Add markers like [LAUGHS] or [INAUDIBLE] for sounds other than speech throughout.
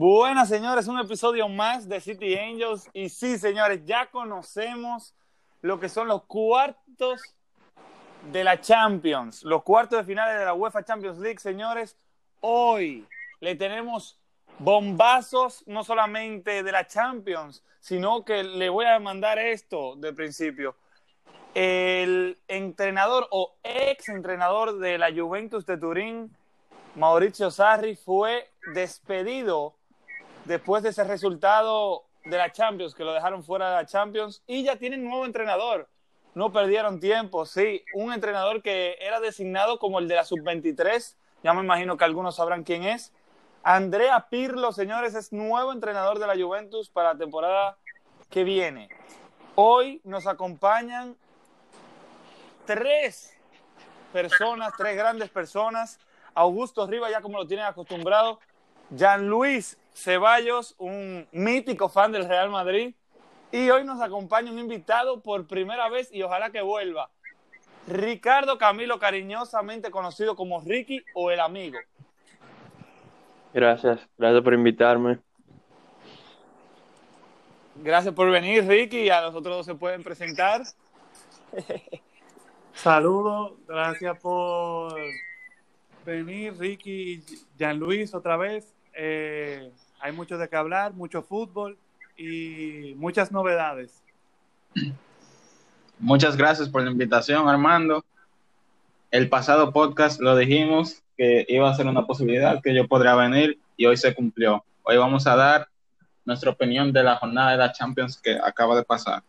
Buenas, señores, un episodio más de City Angels. Y sí, señores, ya conocemos lo que son los cuartos de la Champions, los cuartos de finales de la UEFA Champions League, señores. Hoy le tenemos bombazos no solamente de la Champions, sino que le voy a mandar esto de principio. El entrenador o ex entrenador de la Juventus de Turín, Mauricio Sarri, fue despedido después de ese resultado de la Champions, que lo dejaron fuera de la Champions, y ya tienen nuevo entrenador. No perdieron tiempo, sí, un entrenador que era designado como el de la sub-23, ya me imagino que algunos sabrán quién es. Andrea Pirlo, señores, es nuevo entrenador de la Juventus para la temporada que viene. Hoy nos acompañan tres personas, tres grandes personas. Augusto Riva, ya como lo tienen acostumbrado. Jean Luis Ceballos, un mítico fan del Real Madrid. Y hoy nos acompaña un invitado por primera vez y ojalá que vuelva. Ricardo Camilo, cariñosamente conocido como Ricky o el amigo. Gracias, gracias por invitarme. Gracias por venir, Ricky. A los otros dos se pueden presentar. [LAUGHS] Saludos, gracias por venir, Ricky y Jean Luis, otra vez. Eh, hay mucho de qué hablar, mucho fútbol y muchas novedades. Muchas gracias por la invitación, Armando. El pasado podcast lo dijimos que iba a ser una posibilidad que yo podría venir y hoy se cumplió. Hoy vamos a dar nuestra opinión de la jornada de la Champions que acaba de pasar.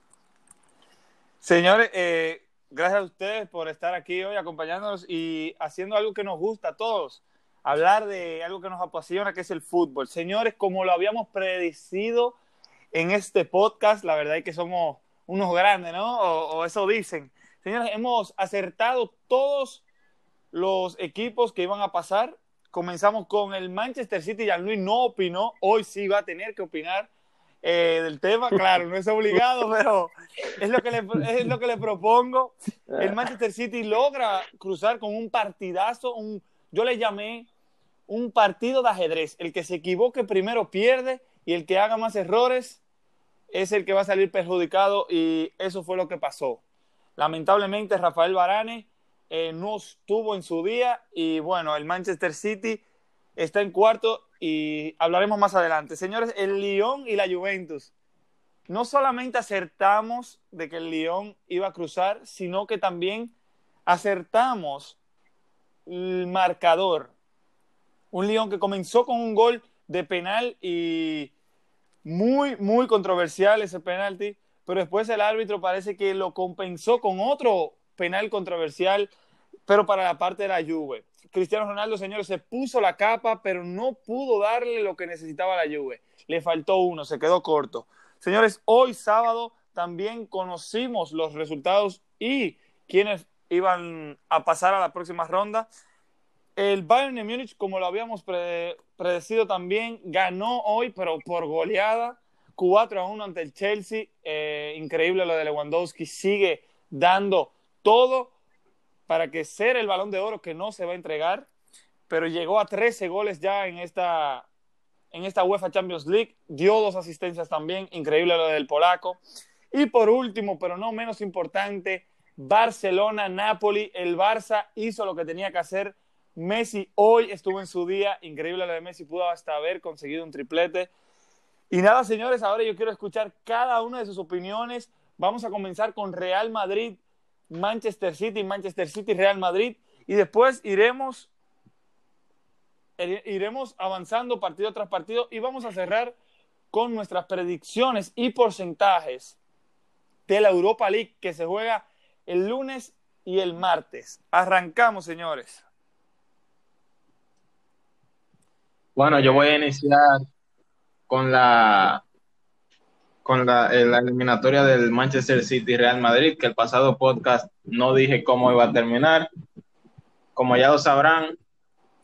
Señores, eh, gracias a ustedes por estar aquí hoy acompañándonos y haciendo algo que nos gusta a todos, hablar de algo que nos apasiona, que es el fútbol. Señores, como lo habíamos predecido en este podcast, la verdad es que somos unos grandes, ¿no? O, eso dicen. Señores, hemos acertado todos los equipos que iban a pasar. Comenzamos con el Manchester City. Jean Luis no opinó. Hoy sí va a tener que opinar eh, del tema. Claro, no es obligado, [LAUGHS] pero es lo, que le, es lo que le propongo. El Manchester City logra cruzar con un partidazo. Yo le llamé un partido de ajedrez. El que se equivoque primero pierde y el que haga más errores es el que va a salir perjudicado y eso fue lo que pasó. Lamentablemente Rafael Varane eh, no estuvo en su día y bueno, el Manchester City está en cuarto y hablaremos más adelante. Señores, el Lyon y la Juventus. No solamente acertamos de que el Lyon iba a cruzar, sino que también acertamos el marcador. Un Lyon que comenzó con un gol de penal y muy, muy controversial ese penalti, pero después el árbitro parece que lo compensó con otro penal controversial, pero para la parte de la Juve. Cristiano Ronaldo, señores, se puso la capa, pero no pudo darle lo que necesitaba la Juve. Le faltó uno, se quedó corto. Señores, hoy sábado también conocimos los resultados y quienes iban a pasar a la próxima ronda. El Bayern de Múnich, como lo habíamos predecido también, ganó hoy, pero por goleada, 4 a 1 ante el Chelsea. Eh, increíble lo de Lewandowski, sigue dando todo para que ser el balón de oro que no se va a entregar, pero llegó a 13 goles ya en esta, en esta UEFA Champions League, dio dos asistencias también, increíble lo del polaco. Y por último, pero no menos importante, Barcelona-Napoli, el Barça hizo lo que tenía que hacer Messi hoy estuvo en su día, increíble lo de Messi, pudo hasta haber conseguido un triplete. Y nada, señores, ahora yo quiero escuchar cada una de sus opiniones. Vamos a comenzar con Real Madrid, Manchester City, Manchester City, Real Madrid. Y después iremos, iremos avanzando partido tras partido y vamos a cerrar con nuestras predicciones y porcentajes de la Europa League que se juega el lunes y el martes. Arrancamos, señores. Bueno, yo voy a iniciar con la con la, eh, la, eliminatoria del Manchester City Real Madrid, que el pasado podcast no dije cómo iba a terminar. Como ya lo sabrán,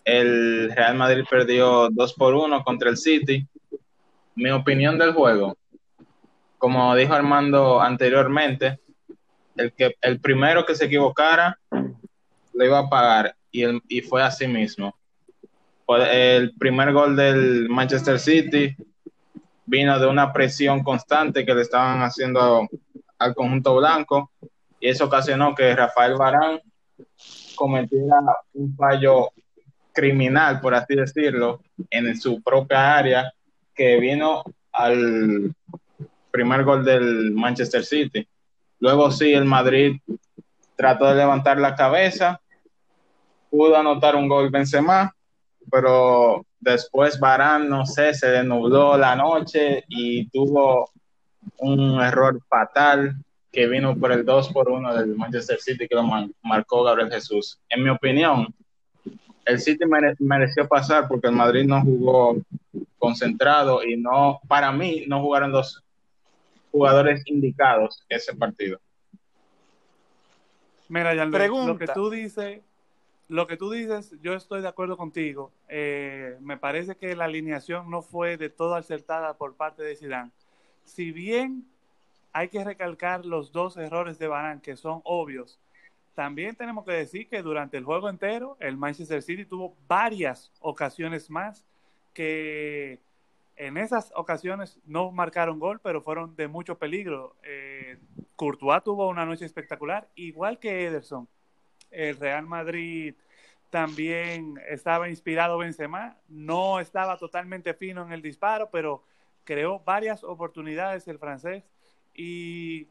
el Real Madrid perdió 2 por 1 contra el City. Mi opinión del juego, como dijo Armando anteriormente, el, que, el primero que se equivocara lo iba a pagar y, el, y fue así mismo el primer gol del Manchester City vino de una presión constante que le estaban haciendo al conjunto blanco y eso ocasionó que Rafael Barán cometiera un fallo criminal, por así decirlo, en su propia área que vino al primer gol del Manchester City. Luego sí, el Madrid trató de levantar la cabeza, pudo anotar un gol Benzema, pero después Barán, no sé, se denubló la noche y tuvo un error fatal que vino por el 2 por 1 del Manchester City que lo marcó Gabriel Jesús. En mi opinión, el City mereció pasar porque el Madrid no jugó concentrado y no, para mí, no jugaron los jugadores indicados ese partido. Mira, lo que tú dices, lo que tú dices, yo estoy de acuerdo contigo. Eh, me parece que la alineación no fue de todo acertada por parte de Zidane. Si bien hay que recalcar los dos errores de Barán que son obvios, también tenemos que decir que durante el juego entero el Manchester City tuvo varias ocasiones más que en esas ocasiones no marcaron gol, pero fueron de mucho peligro. Eh, Courtois tuvo una noche espectacular, igual que Ederson. El Real Madrid también estaba inspirado Benzema, no estaba totalmente fino en el disparo, pero creó varias oportunidades el francés. Y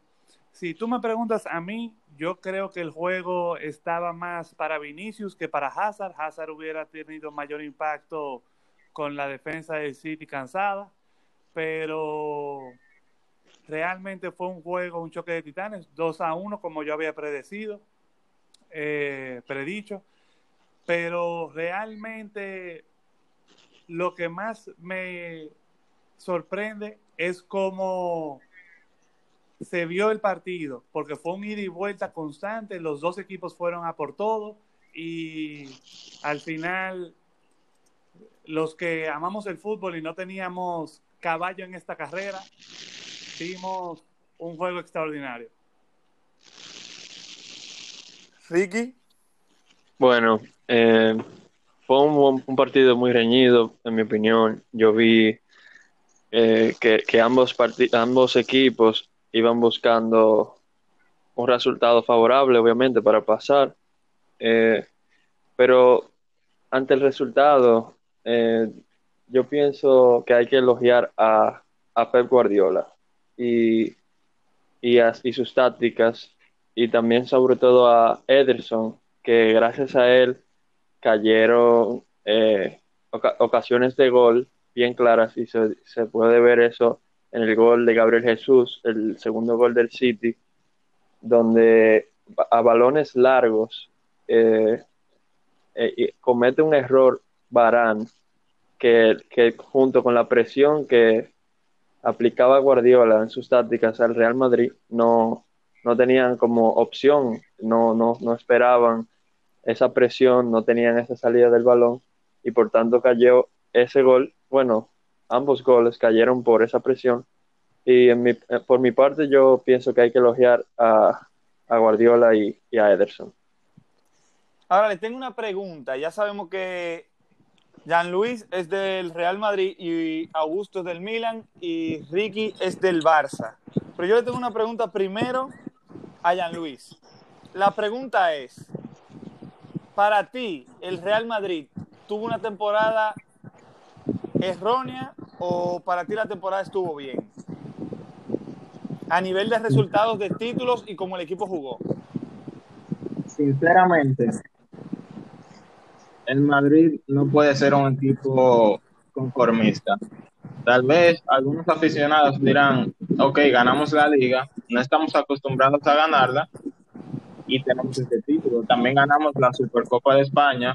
si tú me preguntas a mí, yo creo que el juego estaba más para Vinicius que para Hazard. Hazard hubiera tenido mayor impacto con la defensa del City cansada, pero realmente fue un juego, un choque de titanes, 2 a 1 como yo había predecido, eh, predicho, pero realmente lo que más me sorprende es cómo se vio el partido, porque fue un ida y vuelta constante, los dos equipos fueron a por todo y al final los que amamos el fútbol y no teníamos caballo en esta carrera, vimos un juego extraordinario. Ricky. Bueno, eh, fue un, partido muy reñido, en mi opinión. Yo vi eh, que, ambos, ambos equipos iban buscando un resultado favorable, obviamente, para pasar. Eh, pero ante el resultado, yo pienso que hay que elogiar a, Pep Guardiola y, y, sus tácticas y también sobre todo a Ederson, que gracias a él cayeron eh, ocasiones de gol bien claras y se, puede ver eso en el gol de Gabriel Jesús, el segundo gol del City, donde a balones largos eh, comete un error Barán, que, junto con la presión que aplicaba Guardiola en sus tácticas al Real Madrid, no, no tenían como opción, no, no, no esperaban esa presión, no tenían esa salida del balón y por tanto cayó ese gol. Bueno, ambos goles cayeron por esa presión y en mi, eh, por mi parte yo pienso que hay que elogiar a, a Guardiola y, a Ederson. Ahora le tengo una pregunta. Ya sabemos que Jean Luis es del Real Madrid y Augusto es del Milan y Ricky es del Barça. Pero yo le tengo una pregunta primero a Jean Luis. La pregunta es, para ti, ¿el Real Madrid tuvo una temporada errónea o para ti la temporada estuvo bien? A nivel de resultados de títulos y cómo el equipo jugó. Sinceramente, el Madrid no puede ser un equipo conformista. Tal vez algunos aficionados dirán, ok, ganamos la liga, no estamos acostumbrados a ganarla y tenemos este título. También ganamos la Supercopa de España,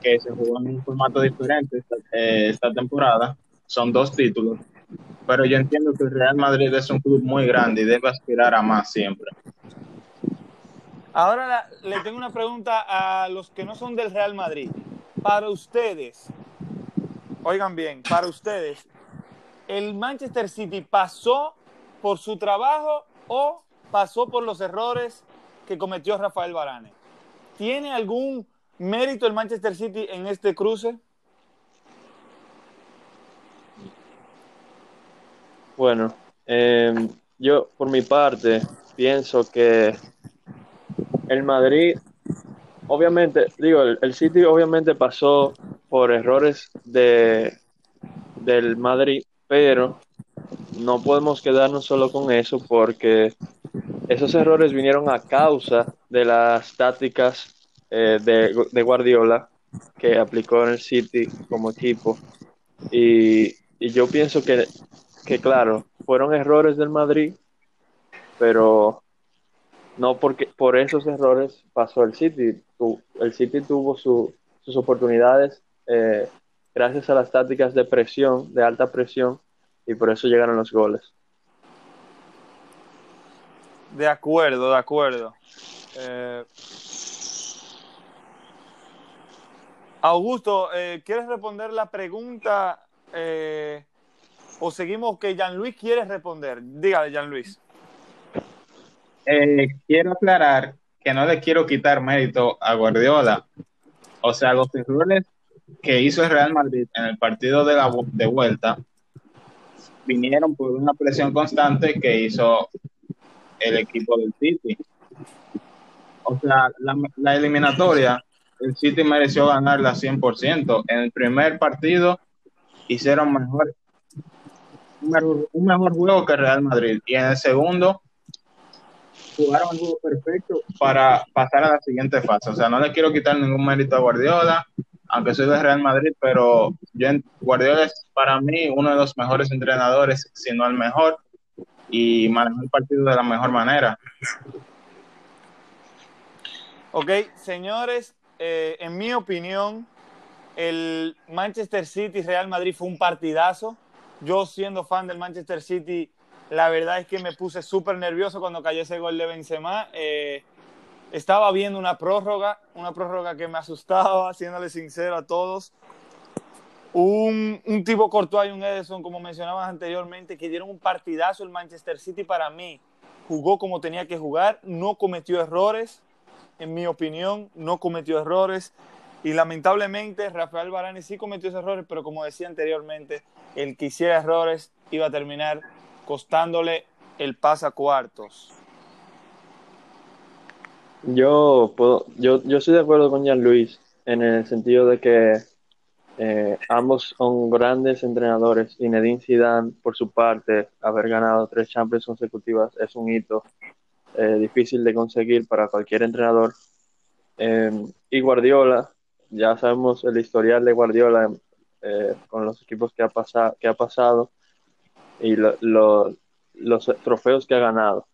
que se jugó en un formato diferente esta, eh, temporada. Son dos títulos. Pero yo entiendo que el Real Madrid es un club muy grande y debe aspirar a más siempre. Ahora le tengo una pregunta a los que no son del Real Madrid. Para ustedes, oigan bien, para ustedes, ¿el Manchester City pasó por su trabajo o pasó por los errores que cometió Rafael Varane? ¿Tiene algún mérito el Manchester City en este cruce? Bueno, eh, yo por mi parte pienso que el Madrid obviamente, digo, el, el City obviamente pasó por errores de, del Madrid, pero no podemos quedarnos solo con eso porque esos errores vinieron a causa de las tácticas eh, de, de Guardiola que aplicó en el City como equipo. Y, y yo pienso que, que, claro, fueron errores del Madrid, pero no porque por esos errores pasó el City. Tu, el City tuvo su, sus oportunidades eh, gracias a las tácticas de presión, de alta presión, y por eso llegaron los goles. De acuerdo, de acuerdo. Eh, Augusto, eh, ¿quieres responder la pregunta eh, o seguimos que Jean Luis quiere responder? Dígale, Jean Luis. Eh, quiero aclarar que no le quiero quitar mérito a Guardiola. O sea, los errores que hizo el Real Madrid en el partido de, la, de vuelta vinieron por una presión constante que hizo el equipo del City. O sea, la, la eliminatoria el City mereció ganarla 100%. En el primer partido hicieron mejor, un, mejor, un mejor juego que Real Madrid. Y en el segundo jugaron el juego perfecto para pasar a la siguiente fase. O sea, no le quiero quitar ningún mérito a Guardiola, aunque soy de Real Madrid, pero yo, Guardiola es para mí uno de los mejores entrenadores, si no el mejor, y manejó el partido de la mejor manera. Ok, señores, eh, en mi opinión, el Manchester City Real Madrid fue un partidazo. Yo siendo fan del Manchester City, la verdad es que me puse súper nervioso cuando cayó ese gol de Benzema. Eh, estaba viendo una prórroga, una prórroga que me asustaba, [LAUGHS] siéndole sincero a todos. Un, un tipo Courtois y un Edison, como mencionabas anteriormente, que dieron un partidazo el Manchester City para mí. Jugó como tenía que jugar, no cometió errores en mi opinión, no cometió errores. Y lamentablemente Rafael Varane sí cometió esos errores, pero como decía anteriormente, el que hiciera errores iba a terminar costándole el pasa cuartos. Yo puedo, yo, yo estoy de acuerdo con Jean Luis en el sentido de que eh, ambos son grandes entrenadores. y Zinedine Zidane, por su parte, haber ganado tres Champions consecutivas es un hito eh, difícil de conseguir para cualquier entrenador. Eh, y Guardiola, ya sabemos el historial de Guardiola eh, con los equipos que ha, pasado, que ha pasado y lo, lo, los trofeos que ha ganado.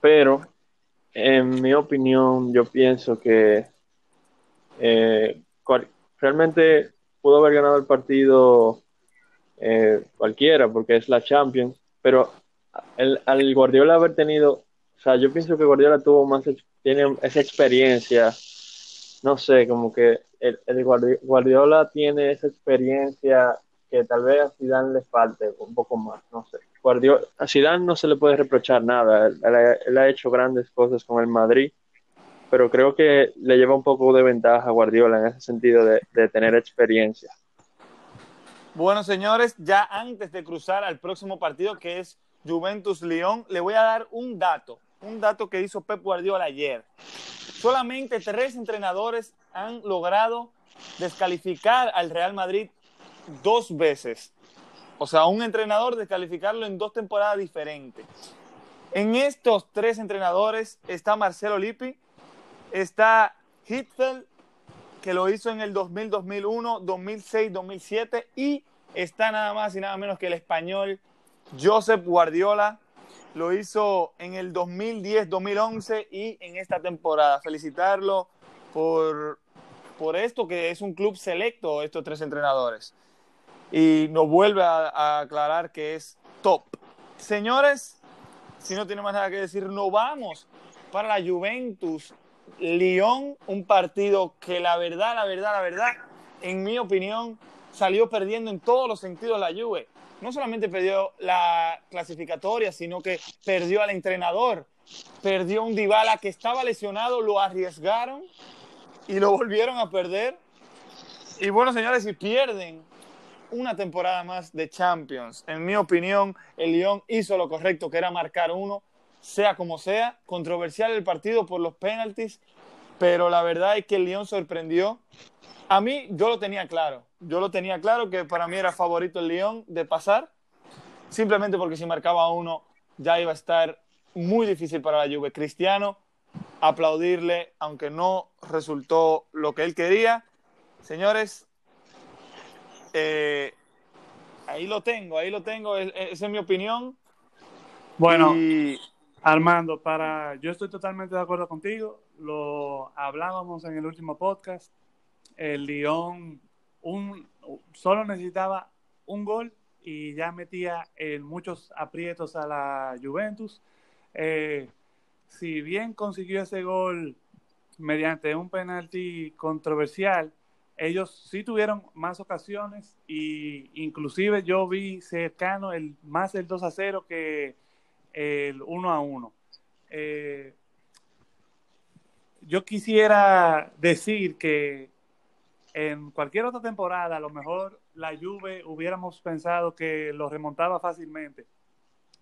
Pero, en mi opinión, yo pienso que eh, realmente pudo haber ganado el partido eh, cualquiera porque es la Champions, pero el, al Guardiola haber tenido o sea, yo pienso que Guardiola tuvo más, tiene esa experiencia, no sé, como que el, el Guardiola tiene esa experiencia que tal vez a Zidane le falte un poco más, no sé. Guardiola, a Zidane no se le puede reprochar nada, él, ha hecho grandes cosas con el Madrid, pero creo que le lleva un poco de ventaja a Guardiola en ese sentido de, de tener experiencia. Bueno, señores, ya antes de cruzar al próximo partido que es Juventus-León, le voy a dar un dato un dato que hizo Pep Guardiola ayer. Solamente tres entrenadores han logrado descalificar al Real Madrid dos veces. O sea, un entrenador descalificarlo en dos temporadas diferentes. En estos tres entrenadores está Marcelo Lippi, está Hitzel, que lo hizo en el 2000, 2001, 2006, 2007, y está nada más y nada menos que el español Josep Guardiola, lo hizo en el 2010-2011 y en esta temporada. Felicitarlo por, por esto, que es un club selecto, estos tres entrenadores. Y nos vuelve a, a aclarar que es top. Señores, si no tiene más nada que decir, nos vamos para la Juventus. Lyon, un partido que la verdad, la verdad, la verdad, en mi opinión, salió perdiendo en todos los sentidos la Juve no solamente perdió la clasificatoria, sino que perdió al entrenador, perdió un Dybala que estaba lesionado, lo arriesgaron y lo volvieron a perder. Y bueno, señores, si pierden una temporada más de Champions. En mi opinión, el Lyon hizo lo correcto, que era marcar uno, sea como sea. Controversial el partido por los penaltis, pero la verdad es que el Lyon sorprendió. A mí, yo lo tenía claro. Yo lo tenía claro que para mí era favorito el Lyon de pasar, simplemente porque si marcaba uno ya iba a estar muy difícil para la Juve. Cristiano, aplaudirle, aunque no resultó lo que él quería. Señores, eh, ahí lo tengo, ahí lo tengo, esa es mi opinión. Bueno, Armando, para yo estoy totalmente de acuerdo contigo. Lo hablábamos en el último podcast. El Lyon un, solo necesitaba un gol y ya metía en muchos aprietos a la Juventus. Eh, si bien consiguió ese gol mediante un penalti controversial, ellos sí tuvieron más ocasiones y inclusive yo vi cercano el más el 2 a 0 que el 1 a 1. Eh, yo quisiera decir que en cualquier otra temporada a lo mejor la Juve hubiéramos pensado que lo remontaba fácilmente,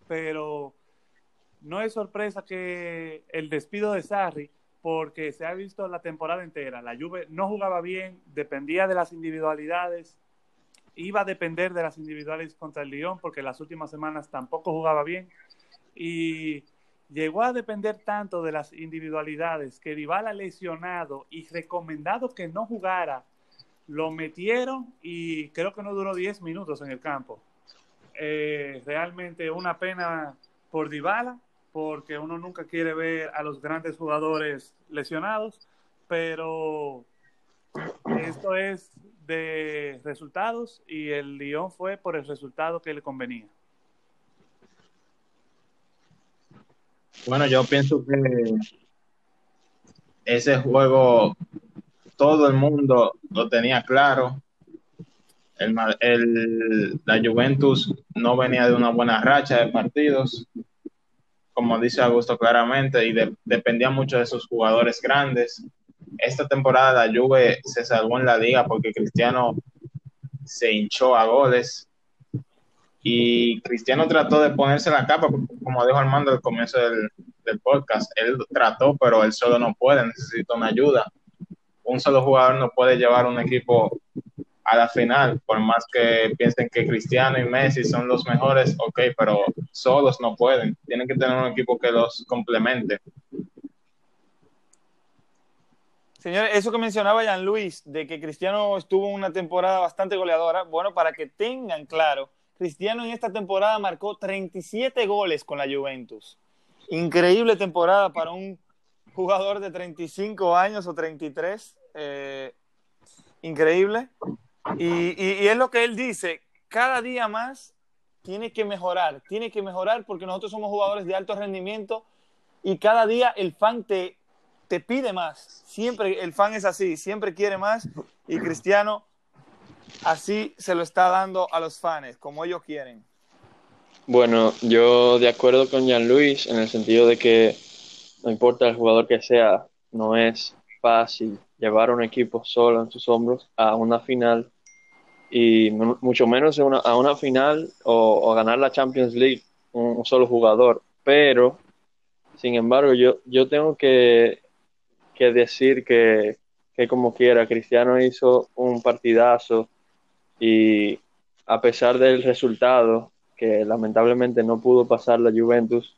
pero no es sorpresa que el despido de Sarri porque se ha visto la temporada entera. La Juve no jugaba bien, dependía de las individualidades, iba a depender de las individuales contra el Lyon porque las últimas semanas tampoco jugaba bien y llegó a depender tanto de las individualidades que Dybala lesionado y recomendado que no jugara, lo metieron y creo que no duró 10 minutos en el campo. Eh, realmente una pena por Dybala porque uno nunca quiere ver a los grandes jugadores lesionados, pero esto es de resultados y el Lyon fue por el resultado que le convenía. Bueno, yo pienso que ese juego todo el mundo lo tenía claro. El, la Juventus no venía de una buena racha de partidos como dice Augusto claramente, y dependía mucho de sus jugadores grandes. Esta temporada la Juve se salvó en la liga porque Cristiano se hinchó a goles y Cristiano trató de ponerse la capa, como dijo Armando al comienzo del, podcast, él trató, pero él solo no puede, necesita una ayuda. Un solo jugador no puede llevar un equipo a la final, por más que piensen que Cristiano y Messi son los mejores, ok, pero solos no pueden, tienen que tener un equipo que los complemente. Señores, eso que mencionaba Jan Luis, de que Cristiano estuvo una temporada bastante goleadora, bueno, para que tengan claro, Cristiano en esta temporada marcó 37 goles con la Juventus. Increíble temporada para un jugador de 35 años o 33. Eh, increíble. Y, es lo que él dice, cada día más tiene que mejorar, tiene que mejorar porque nosotros somos jugadores de alto rendimiento y cada día el fan te, te pide más. Siempre el fan es así, siempre quiere más y Cristiano así se lo está dando a los fans, como ellos quieren. Bueno, yo de acuerdo con Jean Luis en el sentido de que no importa el jugador que sea, no es fácil llevar un equipo solo en sus hombros a una final y mucho menos a una final o, ganar la Champions League un, solo jugador. Pero, sin embargo, yo, yo tengo que, que decir que, que, como quiera, Cristiano hizo un partidazo y a pesar del resultado, que lamentablemente no pudo pasar la Juventus,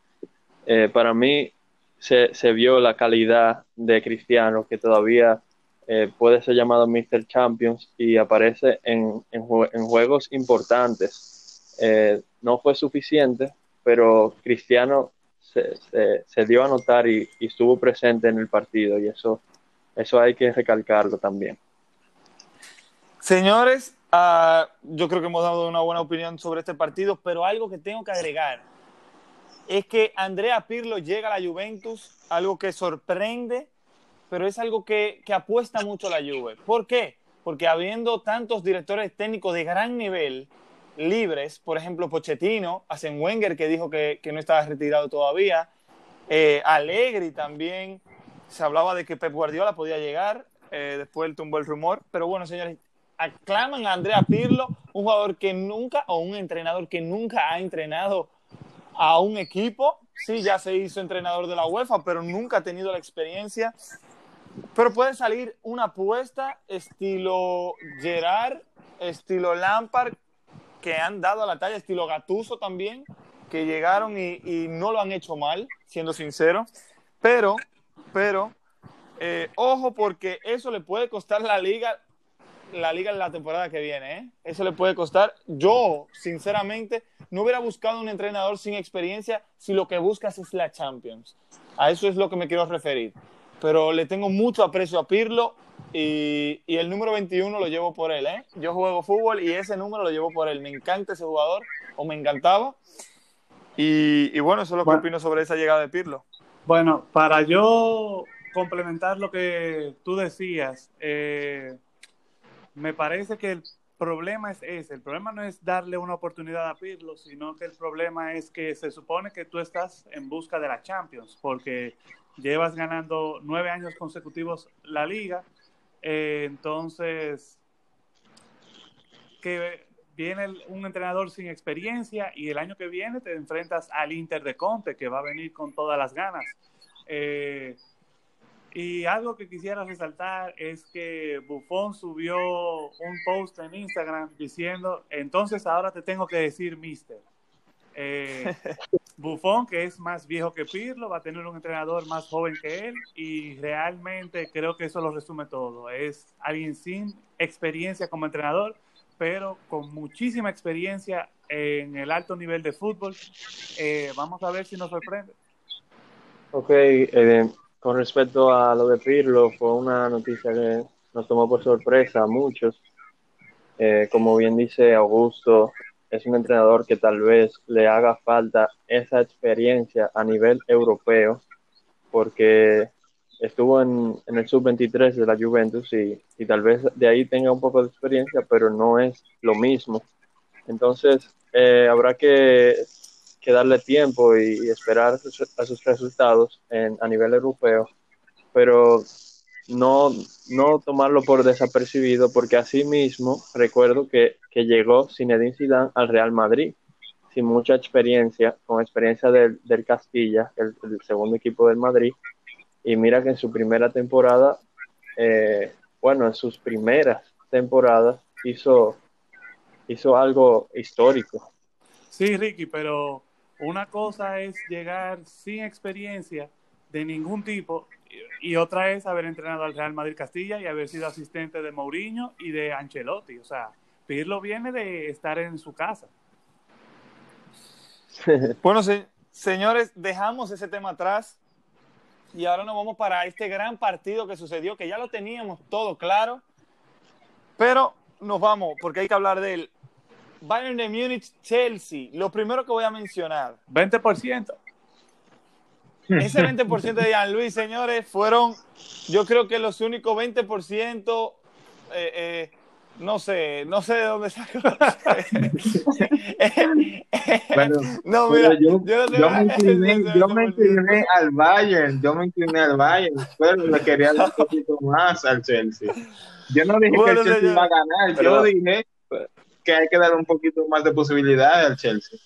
eh, para mí se, se vio la calidad de Cristiano, que todavía eh, puede ser llamado Mr. Champions y aparece en, en, juegos importantes. Eh, no fue suficiente, pero Cristiano se, se, dio a notar y, estuvo presente en el partido y eso, eso hay que recalcarlo también. Señores, uh, yo creo que hemos dado una buena opinión sobre este partido, pero algo que tengo que agregar es que Andrea Pirlo llega a la Juventus, algo que sorprende pero es algo que, que apuesta mucho la Juve. ¿Por qué? Porque habiendo tantos directores técnicos de gran nivel libres, por ejemplo, Pochettino, hacen Wenger que dijo que, que no estaba retirado todavía, eh, Allegri también, se hablaba de que Pep Guardiola podía llegar, eh, después tumbó el rumor, pero bueno, señores, aclaman a Andrea Pirlo, un jugador que nunca, o un entrenador que nunca ha entrenado a un equipo. Sí, ya se hizo entrenador de la UEFA, pero nunca ha tenido la experiencia. Pero puede salir una apuesta estilo Gerard, estilo Lampard, que han dado a la talla, estilo Gatuso también, que llegaron y, no lo han hecho mal, siendo sincero. Pero, pero, eh, ojo porque eso le puede costar la liga la liga en la temporada que viene. ¿eh? Eso le puede costar. Yo, sinceramente, no hubiera buscado un entrenador sin experiencia si lo que buscas es la Champions. A eso es lo que me quiero referir. Pero le tengo mucho aprecio a Pirlo y, y el número 21 lo llevo por él. ¿eh? Yo juego fútbol y ese número lo llevo por él. Me encanta ese jugador o me encantaba. Y, y bueno, eso es lo que Bueno. opino sobre esa llegada de Pirlo. Bueno, para yo complementar lo que tú decías, eh, me parece que el problema es ese. El problema no es darle una oportunidad a Pirlo, sino que el problema es que se supone que tú estás en busca de la Champions, porque llevas ganando nueve años consecutivos la liga. Eh, entonces, que viene un entrenador sin experiencia y el año que viene te enfrentas al Inter de Conte, que va a venir con todas las ganas. Eh, y algo que quisiera resaltar es que Buffon subió un post en Instagram diciendo, entonces ahora te tengo que decir mister. Eh, [LAUGHS] Buffon, que es más viejo que Pirlo, va a tener un entrenador más joven que él y realmente creo que eso lo resume todo. Es alguien sin experiencia como entrenador, pero con muchísima experiencia en el alto nivel de fútbol. Eh, vamos a ver si nos sorprende. Ok, eh, con respecto a lo de Pirlo, fue una noticia que nos tomó por sorpresa a muchos. Eh, como bien dice Augusto, es un entrenador que tal vez le haga falta esa experiencia a nivel europeo, porque estuvo en, en el sub-23 de la Juventus y, y tal vez de ahí tenga un poco de experiencia, pero no es lo mismo. Entonces, eh, habrá que, que darle tiempo y, y esperar a sus, a sus resultados en, a nivel europeo, pero no, no tomarlo por desapercibido, porque así mismo recuerdo que, que llegó Zinedine Zidane al Real Madrid sin mucha experiencia, con experiencia del, del Castilla, el, segundo equipo del Madrid, y mira que en su primera temporada, eh, bueno, en sus primeras temporadas hizo, hizo algo histórico. Sí, Ricky, pero una cosa es llegar sin experiencia de ningún tipo y otra es haber entrenado al Real Madrid Castilla y haber sido asistente de Mourinho y de Ancelotti. O sea, Pirlo viene de estar en su casa. [LAUGHS] Bueno, se- señores, dejamos ese tema atrás y ahora nos vamos para este gran partido que sucedió, que ya lo teníamos todo claro, pero nos vamos porque hay que hablar del Bayern de Múnich Chelsea. Lo primero que voy a mencionar, 20%. Ese 20% de Jean Luis, señores, fueron yo creo que los únicos 20%, eh, eh, no sé, no sé de dónde sacó. Pero- [LAUGHS] no, mira, yo, yo no sé- yo me incliné, ese yo me 20%. incliné al Bayern, yo me incliné al Bayern, pero le quería dar un poquito más al Chelsea. Yo no dije Bueno, que el Chelsea iba a ganar, Pero- yo dije que hay que dar un poquito más de posibilidad al Chelsea.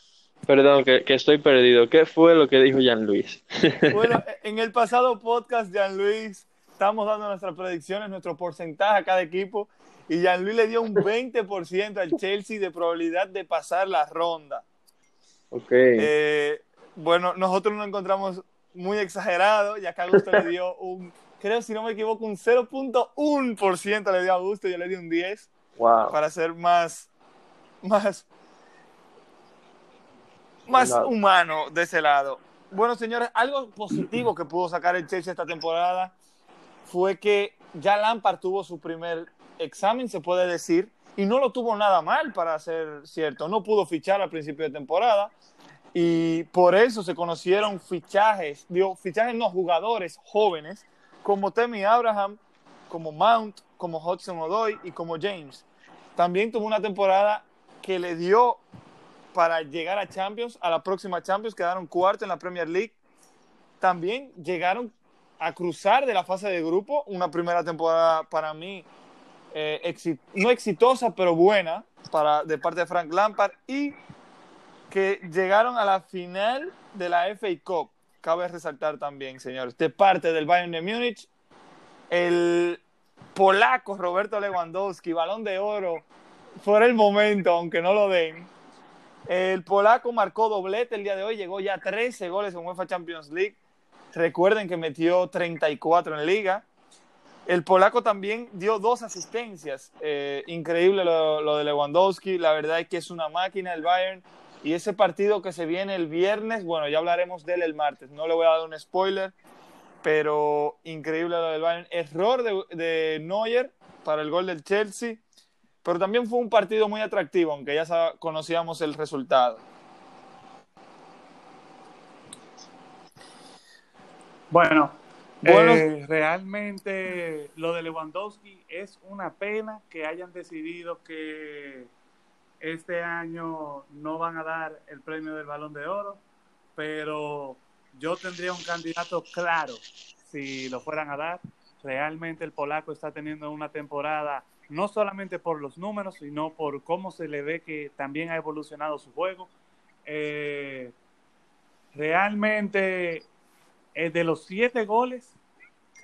Perdón, que, que estoy perdido. ¿Qué fue lo que dijo Jean Luis? [LAUGHS] Bueno, en el pasado podcast, Jean Luis, estamos dando nuestras predicciones, nuestro porcentaje a cada equipo, y Jean Luis le dio un 20% al Chelsea de probabilidad de pasar la ronda. ok. Eh, bueno, nosotros lo encontramos muy exagerado, ya que Augusto le dio [LAUGHS] un, creo si no me equivoco, un 0.1% le dio a Augusto, yo le di un 10 wow. para ser más, más, más humano de ese lado. Bueno, señores, algo positivo que pudo sacar el Chelsea esta temporada fue que ya Lampard tuvo su primer examen, se puede decir, y no lo tuvo nada mal para ser cierto. No pudo fichar al principio de temporada y por eso se conocieron fichajes, digo, fichajes no jugadores jóvenes como Temi Abraham, como Mount, como Hudson Odoi y como James. También tuvo una temporada que le dio para llegar a Champions, a la próxima Champions, quedaron cuarto en la Premier League. También llegaron a cruzar de la fase de grupo, una primera temporada para mí eh, no exitosa, pero buena para, de parte de Frank Lampard y que llegaron a la final de la FA Cup. Cabe resaltar también, señores, de parte del Bayern de Múnich, el polaco Roberto Lewandowski, balón de oro, por el momento, aunque no lo den. El polaco marcó doblete el día de hoy, llegó ya a 13 goles en UEFA Champions League. Recuerden que metió 34 en liga. El polaco también dio dos asistencias. Eh, increíble lo, de Lewandowski. La verdad es que es una máquina el Bayern. Y ese partido que se viene el viernes, bueno, ya hablaremos de él el martes. No le voy a dar un spoiler, pero increíble lo del Bayern. Error de, de Neuer para el gol del Chelsea. Pero también fue un partido muy atractivo, aunque ya conocíamos el resultado. Bueno, eh, realmente lo de Lewandowski es una pena que hayan decidido que este año no van a dar el premio del balón de oro, pero yo tendría un candidato claro si lo fueran a dar. Realmente el polaco está teniendo una temporada no solamente por los números, sino por cómo se le ve que también ha evolucionado su juego. Eh, realmente eh, de los siete goles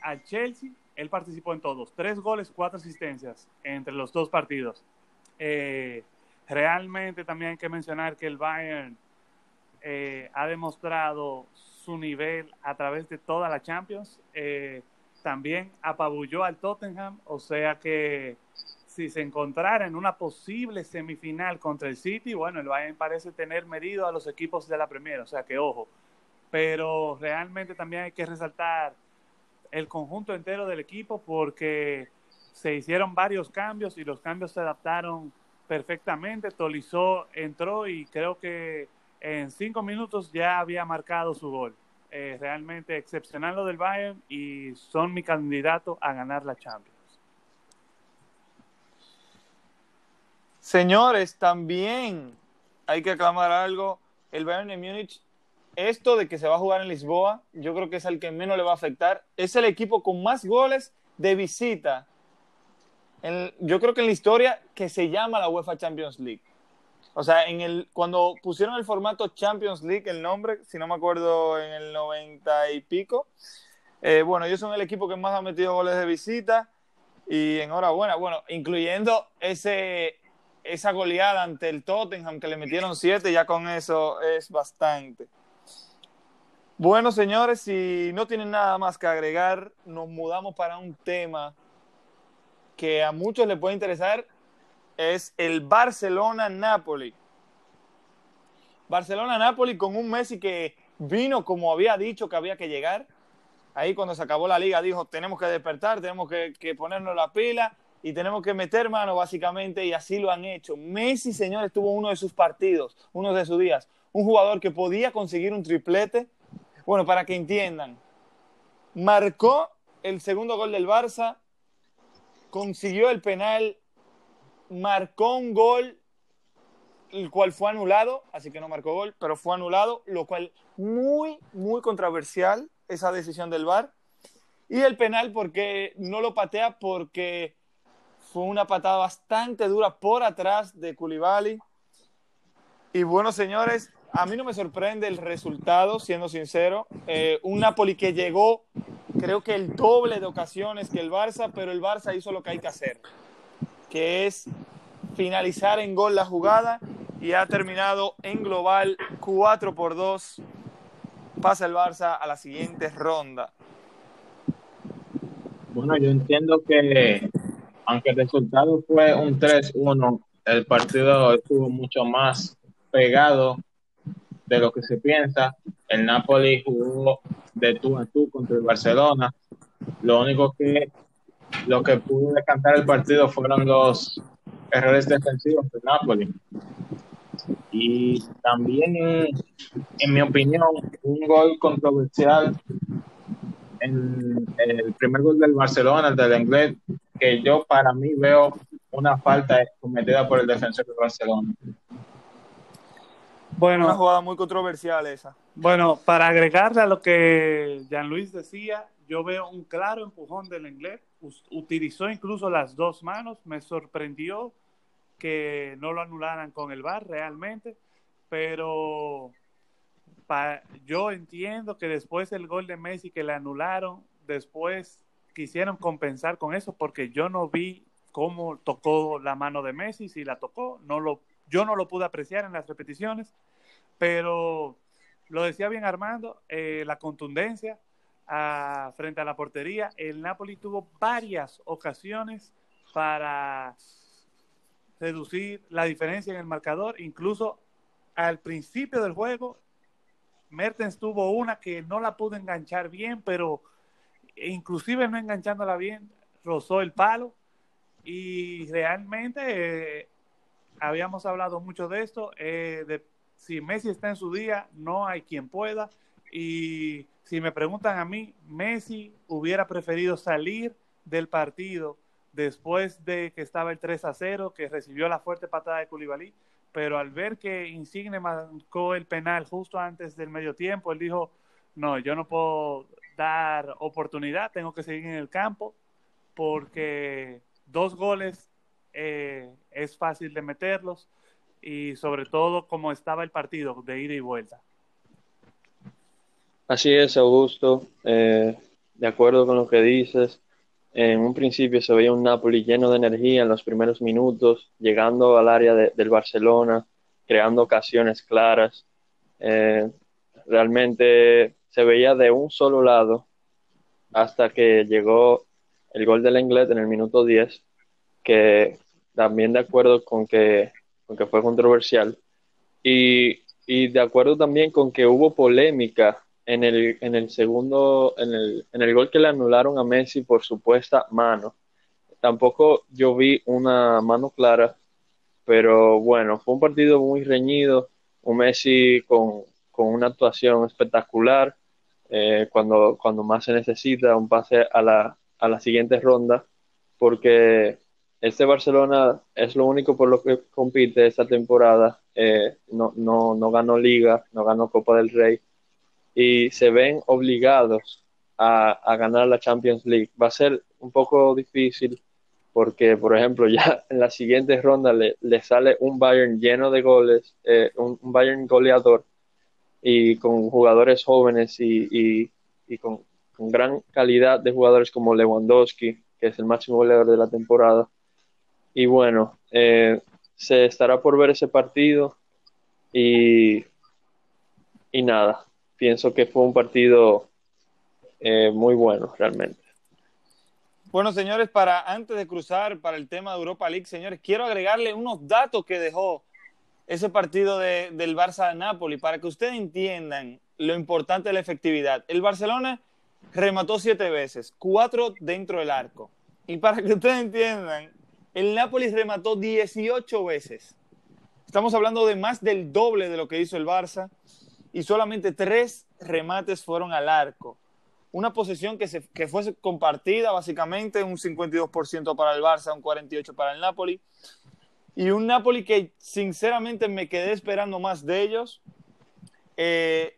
al Chelsea, él participó en todos. Tres goles, cuatro asistencias entre los dos partidos. Eh, realmente también hay que mencionar que el Bayern ha demostrado su nivel a través de toda la Champions. También apabulló al Tottenham, o sea que si se encontrara en una posible semifinal contra el City, bueno, el Bayern parece tener medido a los equipos de la Premier, o sea que ojo, pero realmente también hay que resaltar el conjunto entero del equipo porque se hicieron varios cambios y los cambios se adaptaron perfectamente. Tolizó entró y creo que en cinco minutos ya había marcado su gol. Eh, realmente excepcional lo del Bayern y son mi candidato a ganar la Champions. Señores, también hay que aclamar algo. El Bayern de Múnich esto de que se va a jugar en Lisboa, yo creo que es el que menos le va a afectar. Es el equipo con más goles de visita. yo creo que en la historia que se llama la UEFA Champions League. O sea, en el, cuando pusieron el formato Champions League, el nombre, si no me acuerdo, en el 90 y pico, eh, bueno, ellos son el equipo que más ha metido goles de visita y enhorabuena, bueno, incluyendo ese, esa goleada ante el Tottenham que le metieron siete, ya con eso es bastante. Bueno, señores, si no tienen nada más que agregar, nos mudamos para un tema que a muchos les puede interesar, es el Barcelona-Napoli. Barcelona-Napoli con un Messi que vino como había dicho que había que llegar. Ahí cuando se acabó la liga dijo, tenemos que despertar, tenemos que, que ponernos la pila y tenemos que meter mano básicamente y así lo han hecho. Messi, señores, tuvo uno de sus partidos, uno de sus días. Un jugador que podía conseguir un triplete bueno, para que entiendan, marcó el segundo gol del Barça, consiguió el penal, marcó un gol, el cual fue anulado, así que no marcó gol, pero fue anulado, lo cual muy, muy controversial esa decisión del VAR. Y el penal porque no lo patea porque fue una patada bastante dura por atrás de Koulibaly. Y bueno, señores, a mí no me sorprende el resultado, siendo sincero. Eh, un Napoli que llegó, creo que el doble de ocasiones que el Barça, pero el Barça hizo lo que hay que hacer, que es finalizar en gol la jugada y ha terminado en global 4 por 2. Pasa el Barça a la siguiente ronda. Bueno, yo entiendo que aunque el resultado fue un 3-1, el partido estuvo mucho más pegado de lo que se piensa. El Napoli jugó de tú a tú contra el Barcelona. Lo único que lo que pudo decantar el partido fueron los errores defensivos del Napoli. Y también, en, mi opinión, un gol controversial en, el primer gol del Barcelona, el del inglés, que yo para mí veo una falta cometida por el defensor del Barcelona. Bueno, una jugada muy controversial esa. Bueno, para agregarle a lo que Jean Luis decía, yo veo un claro empujón del inglés. Utilizó incluso las dos manos. Me sorprendió que no lo anularan con el VAR realmente, pero yo entiendo que después del gol de Messi que le anularon, después quisieron compensar con eso porque yo no vi cómo tocó la mano de Messi, si la tocó, no lo, yo no lo pude apreciar en las repeticiones, pero lo decía bien Armando, eh, la contundencia frente a la portería, el Napoli tuvo varias ocasiones para reducir la diferencia en el marcador, incluso al principio del juego, Mertens tuvo una que no la pudo enganchar bien, pero inclusive no enganchándola bien, rozó el palo. Y realmente eh, habíamos hablado mucho de esto, eh, si Messi está en su día, no hay quien pueda. Y si me preguntan a mí, Messi hubiera preferido salir del partido después de que estaba el 3 a 0, que recibió la fuerte patada de Koulibaly, pero al ver que Insigne marcó el penal justo antes del medio tiempo, él dijo, no, yo no puedo dar oportunidad, tengo que seguir en el campo, porque dos goles eh, es fácil de meterlos y sobre todo cómo estaba el partido de ida y vuelta. Así es, Augusto. Eh, de acuerdo con lo que dices, en un principio se veía un Napoli lleno de energía en los primeros minutos, llegando al área del Barcelona, creando ocasiones claras. Eh, realmente se veía de un solo lado hasta que llegó el gol del Inglés en el minuto 10, que también de acuerdo con que fue controversial, y, de acuerdo también con que hubo polémica en el, en el segundo, en el, en el gol que le anularon a Messi por supuesta mano. Tampoco yo vi una mano clara, pero bueno, fue un partido muy reñido, un Messi con, con una actuación espectacular, eh, cuando, cuando más se necesita, un pase a la, a la siguiente ronda, porque este Barcelona es lo único por lo que compite esta temporada. Eh, no, no, no ganó Liga, no ganó Copa del Rey y se ven obligados a, a, ganar la Champions League. Va a ser un poco difícil porque, por ejemplo, ya [LAUGHS] en la siguiente ronda le, le sale un Bayern lleno de goles, eh, un, Bayern goleador y con jugadores jóvenes y, y, con gran calidad de jugadores como Lewandowski, que es el máximo goleador de la temporada y bueno, eh, se estará por ver ese partido y, y nada, pienso que fue un partido eh, muy bueno realmente. Bueno, señores, para antes de cruzar para el tema de Europa League, señores, quiero agregarle unos datos que dejó ese partido de, del Barça de Napoli para que ustedes entiendan lo importante de la efectividad. El Barcelona remató siete veces, cuatro dentro del arco. Y para que ustedes entiendan el Nápoles remató 18 veces. Estamos hablando de más del doble de lo que hizo el Barça y solamente tres remates fueron al arco. Una posesión que, se, que fue compartida básicamente, un 52% para el Barça, un 48% para el Napoli. Y un Napoli que sinceramente me quedé esperando más de ellos eh,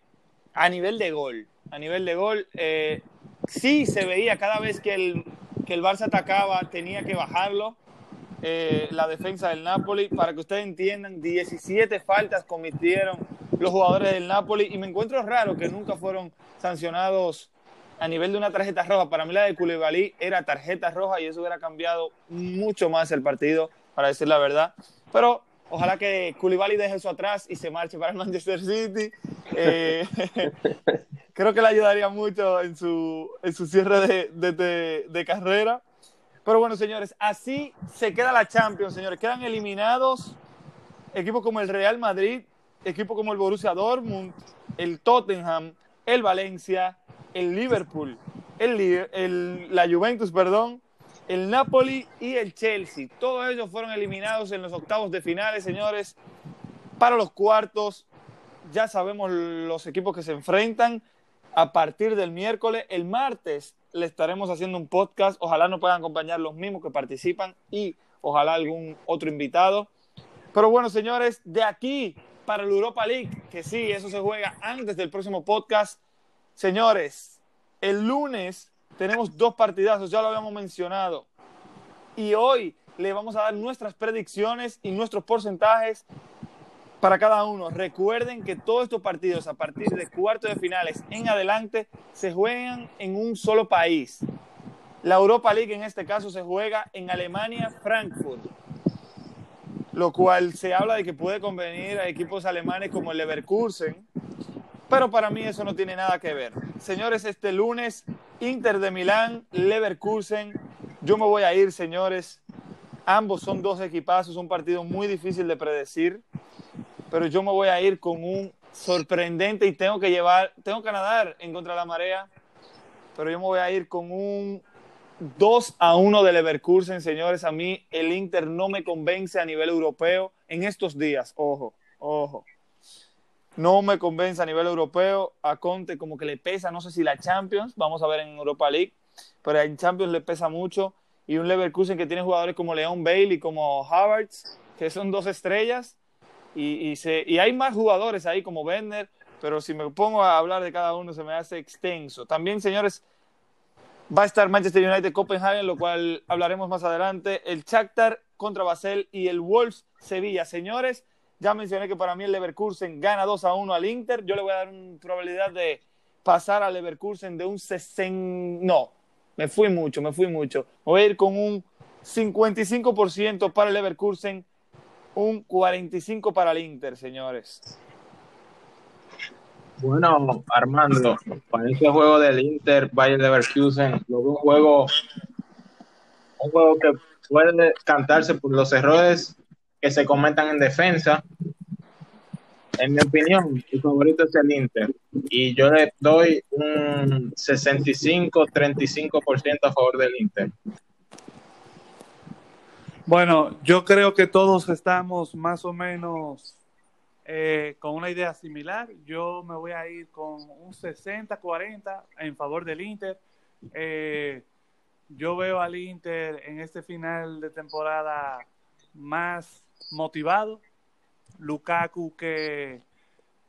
a nivel de gol. A nivel de gol, eh, sí se veía cada vez que el, que el Barça atacaba, tenía que bajarlo eh, la defensa del Napoli. Para que ustedes entiendan, 17 faltas cometieron los jugadores del Napoli y me encuentro raro que nunca fueron sancionados a nivel de una tarjeta roja. Para mí la de Koulibaly era tarjeta roja y eso hubiera cambiado mucho más el partido, para decir la verdad. Pero ojalá que Koulibaly deje eso atrás y se marche para el Manchester City. Eh, [LAUGHS] creo que le ayudaría mucho en su, en su cierre de, de carrera. Pero bueno, señores, así se queda la Champions, señores. Quedan eliminados equipos como el Real Madrid, equipos como el Borussia Dortmund, el Tottenham, el Valencia, el Liverpool, el, el, la Juventus, perdón, el Napoli y el Chelsea. Todos ellos fueron eliminados en los octavos de finales, señores. Para los cuartos, ya sabemos los equipos que se enfrentan a partir del miércoles. El martes le estaremos haciendo un podcast. Ojalá nos puedan acompañar los mismos que participan y ojalá algún otro invitado. Pero bueno, señores, de aquí para la Europa League, que sí, eso se juega antes del próximo podcast. Señores, el lunes tenemos dos partidazos, ya lo habíamos mencionado. Y hoy le vamos a dar nuestras predicciones y nuestros porcentajes para cada uno. Recuerden que todos estos partidos a partir de cuartos de finales en adelante se juegan en un solo país. La Europa League en este caso se juega en Alemania, Frankfurt, lo cual se habla de que puede convenir a equipos alemanes como el Leverkusen, pero para mí eso no tiene nada que ver. Señores, este lunes, Inter de Milán, Leverkusen, yo me voy a ir, señores. Ambos son dos equipazos, un partido muy difícil de predecir, pero yo me voy a ir con un sorprendente y tengo que llevar, tengo que nadar en contra de la marea, pero yo me voy a ir con un 2 a 1 de Leverkusen, señores. A mí el Inter no me convence a nivel europeo en estos días. Ojo, ojo. No me convence a nivel europeo. A Conte como que le pesa, no sé si la Champions, vamos a ver en Europa League, pero en Champions le pesa mucho. Y un Leverkusen que tiene jugadores como Leon Bailey, como Havertz, que son dos estrellas. Y, hay más jugadores ahí como Bender, pero si me pongo a hablar de cada uno se me hace extenso. También, señores, Va a estar Manchester United Copenhagen, lo cual hablaremos más adelante. El Shakhtar contra Basel y el Wolves Sevilla. Señores, ya mencioné que para mí el Leverkusen gana 2 a 1 al Inter. Yo le voy a dar una probabilidad de pasar al Leverkusen de un 60. No, me fui mucho, me fui mucho. Voy a ir con un 55% para el Leverkusen, un 45% para el Inter, señores. Bueno, Armando, para ese juego del Inter Bayern Leverkusen, lo un juego, un juego que puede cantarse por los errores que se comentan en defensa. En mi opinión, mi favorito es el Inter y yo le doy un 65-35% a favor del Inter. Bueno, yo creo que todos estamos más o menos eh, con una idea similar. Yo me voy a ir con un 60-40 en favor del Inter. Eh, yo veo al Inter en este final de temporada más motivado. Lukaku que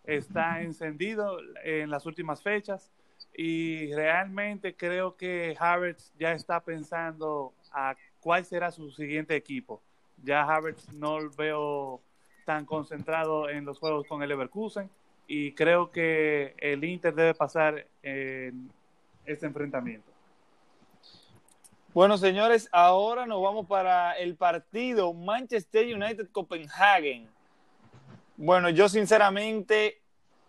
está encendido en las últimas fechas y realmente creo que Havertz ya está pensando a cuál será su siguiente equipo. Ya Havertz no veo tan concentrado en los juegos con el Leverkusen y creo que el Inter debe pasar en este enfrentamiento. Bueno, señores, ahora nos vamos para el partido Manchester United-Copenhagen. Bueno, yo sinceramente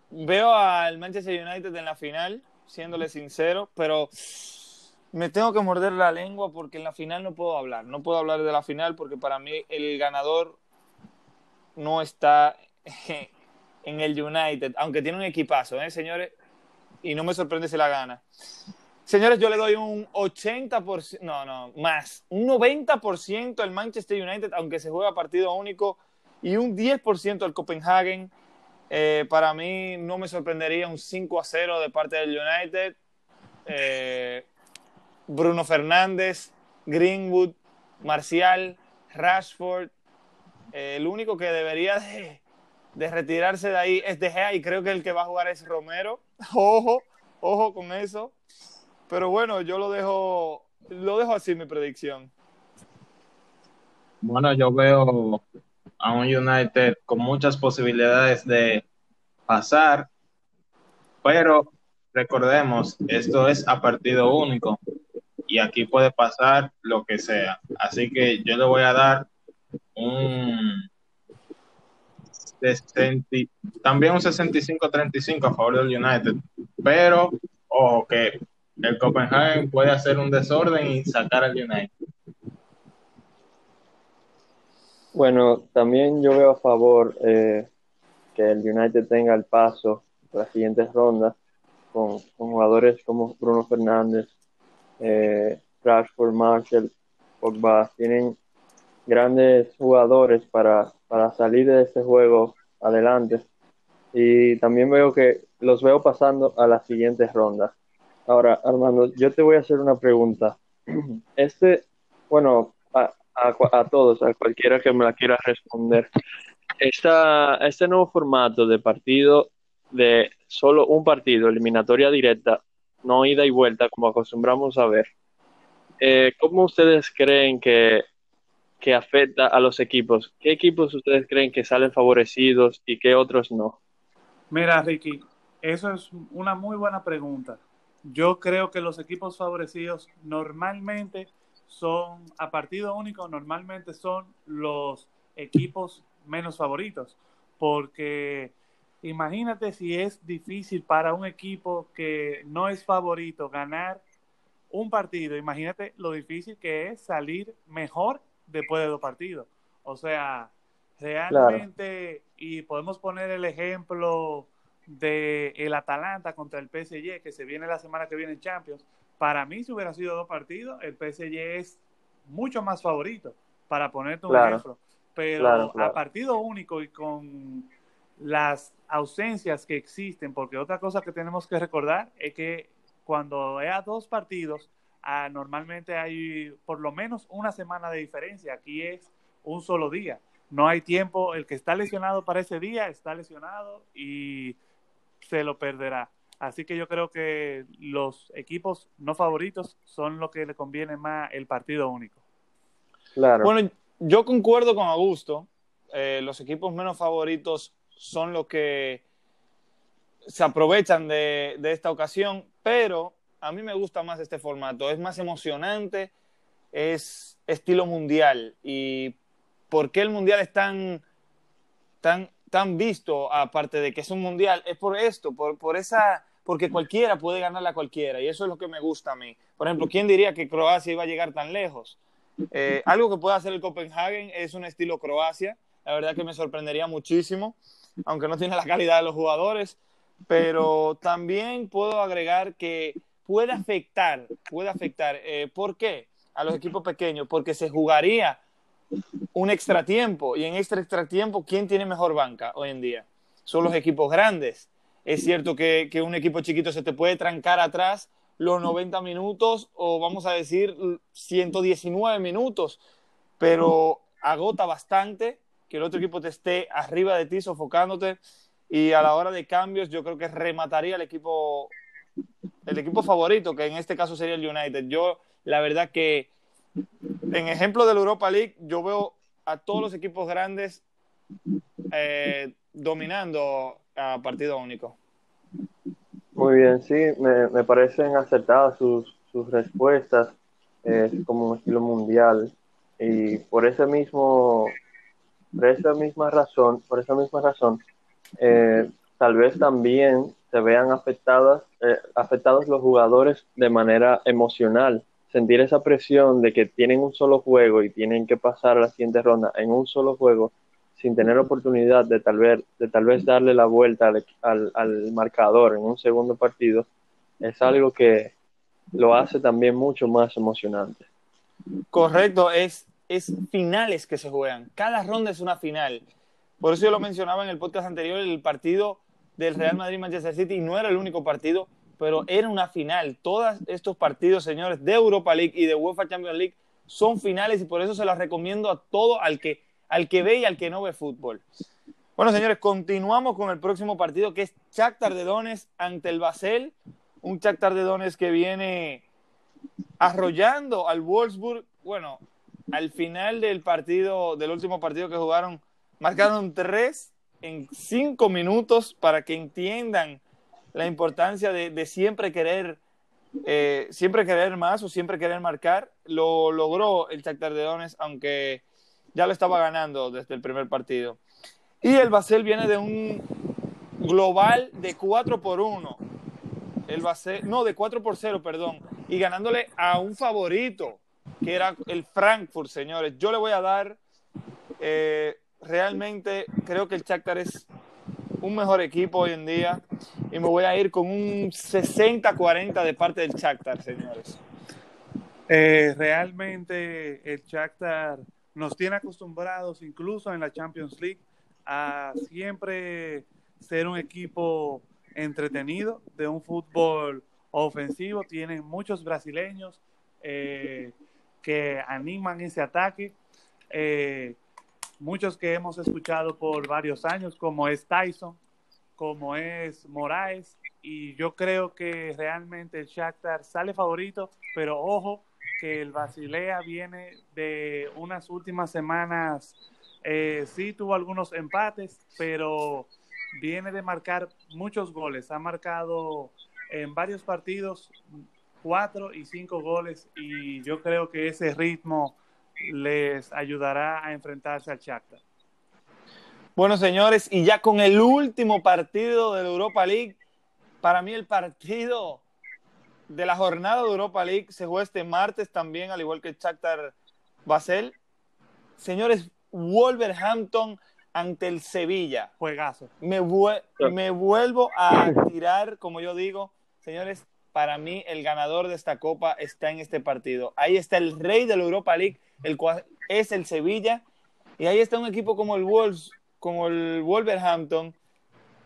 veo al Manchester United en la final, siéndole sincero, pero me tengo que morder la lengua porque en la final no puedo hablar. No puedo hablar de la final porque para mí el ganador no está [LAUGHS] en el United, aunque tiene un equipazo, ¿eh, señores? Y no me sorprende si la gana. Señores, yo le doy un 80%, no, no, más, un 90% al Manchester United, aunque se juega partido único, y un 10% al Copenhagen. Eh, para mí no me sorprendería un 5 a 0 de parte del United. Eh, Bruno Fernández, Greenwood, Marcial, Rashford, el único que debería de, retirarse de ahí es De Gea y creo que el que va a jugar es Romero. [LAUGHS] Ojo, ojo con eso. Pero bueno, yo lo dejo, lo dejo así mi predicción. Bueno, yo veo a un United con muchas posibilidades de pasar, pero recordemos, esto es a partido único y aquí puede pasar lo que sea. Así que yo le voy a dar un 60, también un 65-35 a favor del United, pero ojo que el Copenhagen puede hacer un desorden y sacar al United. Bueno, también yo veo a favor eh, que el United tenga el paso de las siguientes rondas con, jugadores como Bruno Fernández, eh, Rashford, Marshall, Pogba. Tienen grandes jugadores para, para salir de este juego adelante. Y también veo que los veo pasando a las siguientes rondas. Ahora, Armando, yo te voy a hacer una pregunta. [CLEARS THROAT] Este, bueno, a, a, todos, a cualquiera que me la quiera responder. Esta, este nuevo formato de partido, de solo un partido, eliminatoria directa, no ida y vuelta como acostumbramos a ver. Eh, ¿Cómo ustedes creen que, que afecta a los equipos? ¿Qué equipos ustedes creen que salen favorecidos y qué otros no? Mira, Ricky, eso es una muy buena pregunta. Yo creo que los equipos favorecidos normalmente son, a partido único, normalmente son los equipos menos favoritos, porque imagínate si es difícil para un equipo que no es favorito ganar un partido, imagínate lo difícil que es salir mejor después de dos partidos. O sea, realmente, y podemos poner el ejemplo de el Atalanta contra el PSG, que se viene la semana que viene en Champions. Para mí, si hubiera sido dos partidos, el PSG es mucho más favorito, para ponerte un ejemplo. Pero a partido único y con las ausencias que existen, porque otra cosa que tenemos que recordar es que cuando es a dos partidos, ah, normalmente hay por lo menos una semana de diferencia. Aquí es un solo día. No hay tiempo. El que está lesionado para ese día está lesionado y se lo perderá. Así que yo creo que los equipos no favoritos son los que le conviene más el partido único. Claro. Bueno, yo concuerdo con Augusto. Eh, los equipos menos favoritos son los que se aprovechan de, de, esta ocasión, pero a mí me gusta más este formato. Es más emocionante, es estilo mundial. ¿Y por qué el mundial es tan, tan, tan visto, aparte de que es un mundial? Es por esto, por, por esa porque cualquiera puede ganarla a cualquiera y eso es lo que me gusta a mí. Por ejemplo, ¿quién diría que Croacia iba a llegar tan lejos? Eh, algo que puede hacer el Copenhagen es un estilo Croacia. La verdad que me sorprendería muchísimo, aunque no tiene la calidad de los jugadores. Pero [LAUGHS] también puedo agregar que puede afectar, puede afectar. Eh, ¿Por qué? A los equipos pequeños, porque se jugaría un extra tiempo y en este extra tiempo, ¿quién tiene mejor banca hoy en día? Son los equipos grandes. Es cierto que, que un equipo chiquito se te puede trancar atrás los 90 minutos o vamos a decir 119 minutos, pero agota bastante que el otro equipo te esté arriba de ti sofocándote y a la hora de cambios yo creo que remataría el equipo el equipo favorito, que en este caso sería el United. Yo la verdad que en ejemplo de la Europa League yo veo a todos los equipos grandes eh, dominando a partido único. Muy bien, sí, me, me parecen acertadas sus, sus respuestas, es como un estilo mundial y por ese mismo, por esa misma razón, por esa misma razón, eh, tal vez también se vean afectadas, eh, afectados los jugadores de manera emocional, sentir esa presión de que tienen un solo juego y tienen que pasar a la siguiente ronda en un solo juego sin tener oportunidad de tal vez, de tal vez darle la vuelta al, al, marcador en un segundo partido, es algo que lo hace también mucho más emocionante. Correcto, es, es finales que se juegan. Cada ronda es una final. Por eso yo lo mencionaba en el podcast anterior, el partido del Real Madrid-Manchester City no era el único partido, pero era una final. Todos estos partidos, señores, de Europa League y de UEFA Champions League son finales y por eso se las recomiendo a todo al que al que ve y al que no ve fútbol. Bueno, señores, continuamos con el próximo partido que es Shakhtar de Donetsk ante el Basel, un Shakhtar de Donetsk que viene arrollando al Wolfsburg. Bueno, al final del partido, del último partido que jugaron, marcaron tres en cinco minutos para que entiendan la importancia de, siempre querer eh, siempre querer más o siempre querer marcar. Lo logró el Shakhtar de Donetsk, aunque ya lo estaba ganando desde el primer partido. Y el Basel viene de un global de 4 por 1. El Basel, no, de 4 por 0, perdón. Y ganándole a un favorito, que era el Frankfurt, señores. Yo le voy a dar, eh, realmente creo que el Shakhtar es un mejor equipo hoy en día. Y me voy a ir con un 60-40 de parte del Shakhtar, señores. Eh, realmente el Shakhtar nos tiene acostumbrados, incluso en la Champions League, a siempre ser un equipo entretenido, de un fútbol ofensivo. Tienen muchos brasileños eh, que animan ese ataque. Eh, muchos que hemos escuchado por varios años, como es Tyson, como es Moraes y yo creo que realmente el Shakhtar sale favorito, pero ojo que el Basilea viene de unas últimas semanas, eh, sí tuvo algunos empates, pero viene de marcar muchos goles, ha marcado en varios partidos cuatro y cinco goles y yo creo que ese ritmo les ayudará a enfrentarse al Shakhtar. Bueno, señores, y ya con el último partido de la Europa League, para mí el partido de la jornada de Europa League se juega este martes también, al igual que el Shakhtar Basel. Señores, Wolverhampton ante el Sevilla. Juegazo. Me, me vuelvo a tirar, como yo digo, señores, para mí el ganador de esta copa está en este partido. Ahí está el rey de la Europa League, el cual es el Sevilla, y ahí está un equipo como el Wolves, como el Wolverhampton,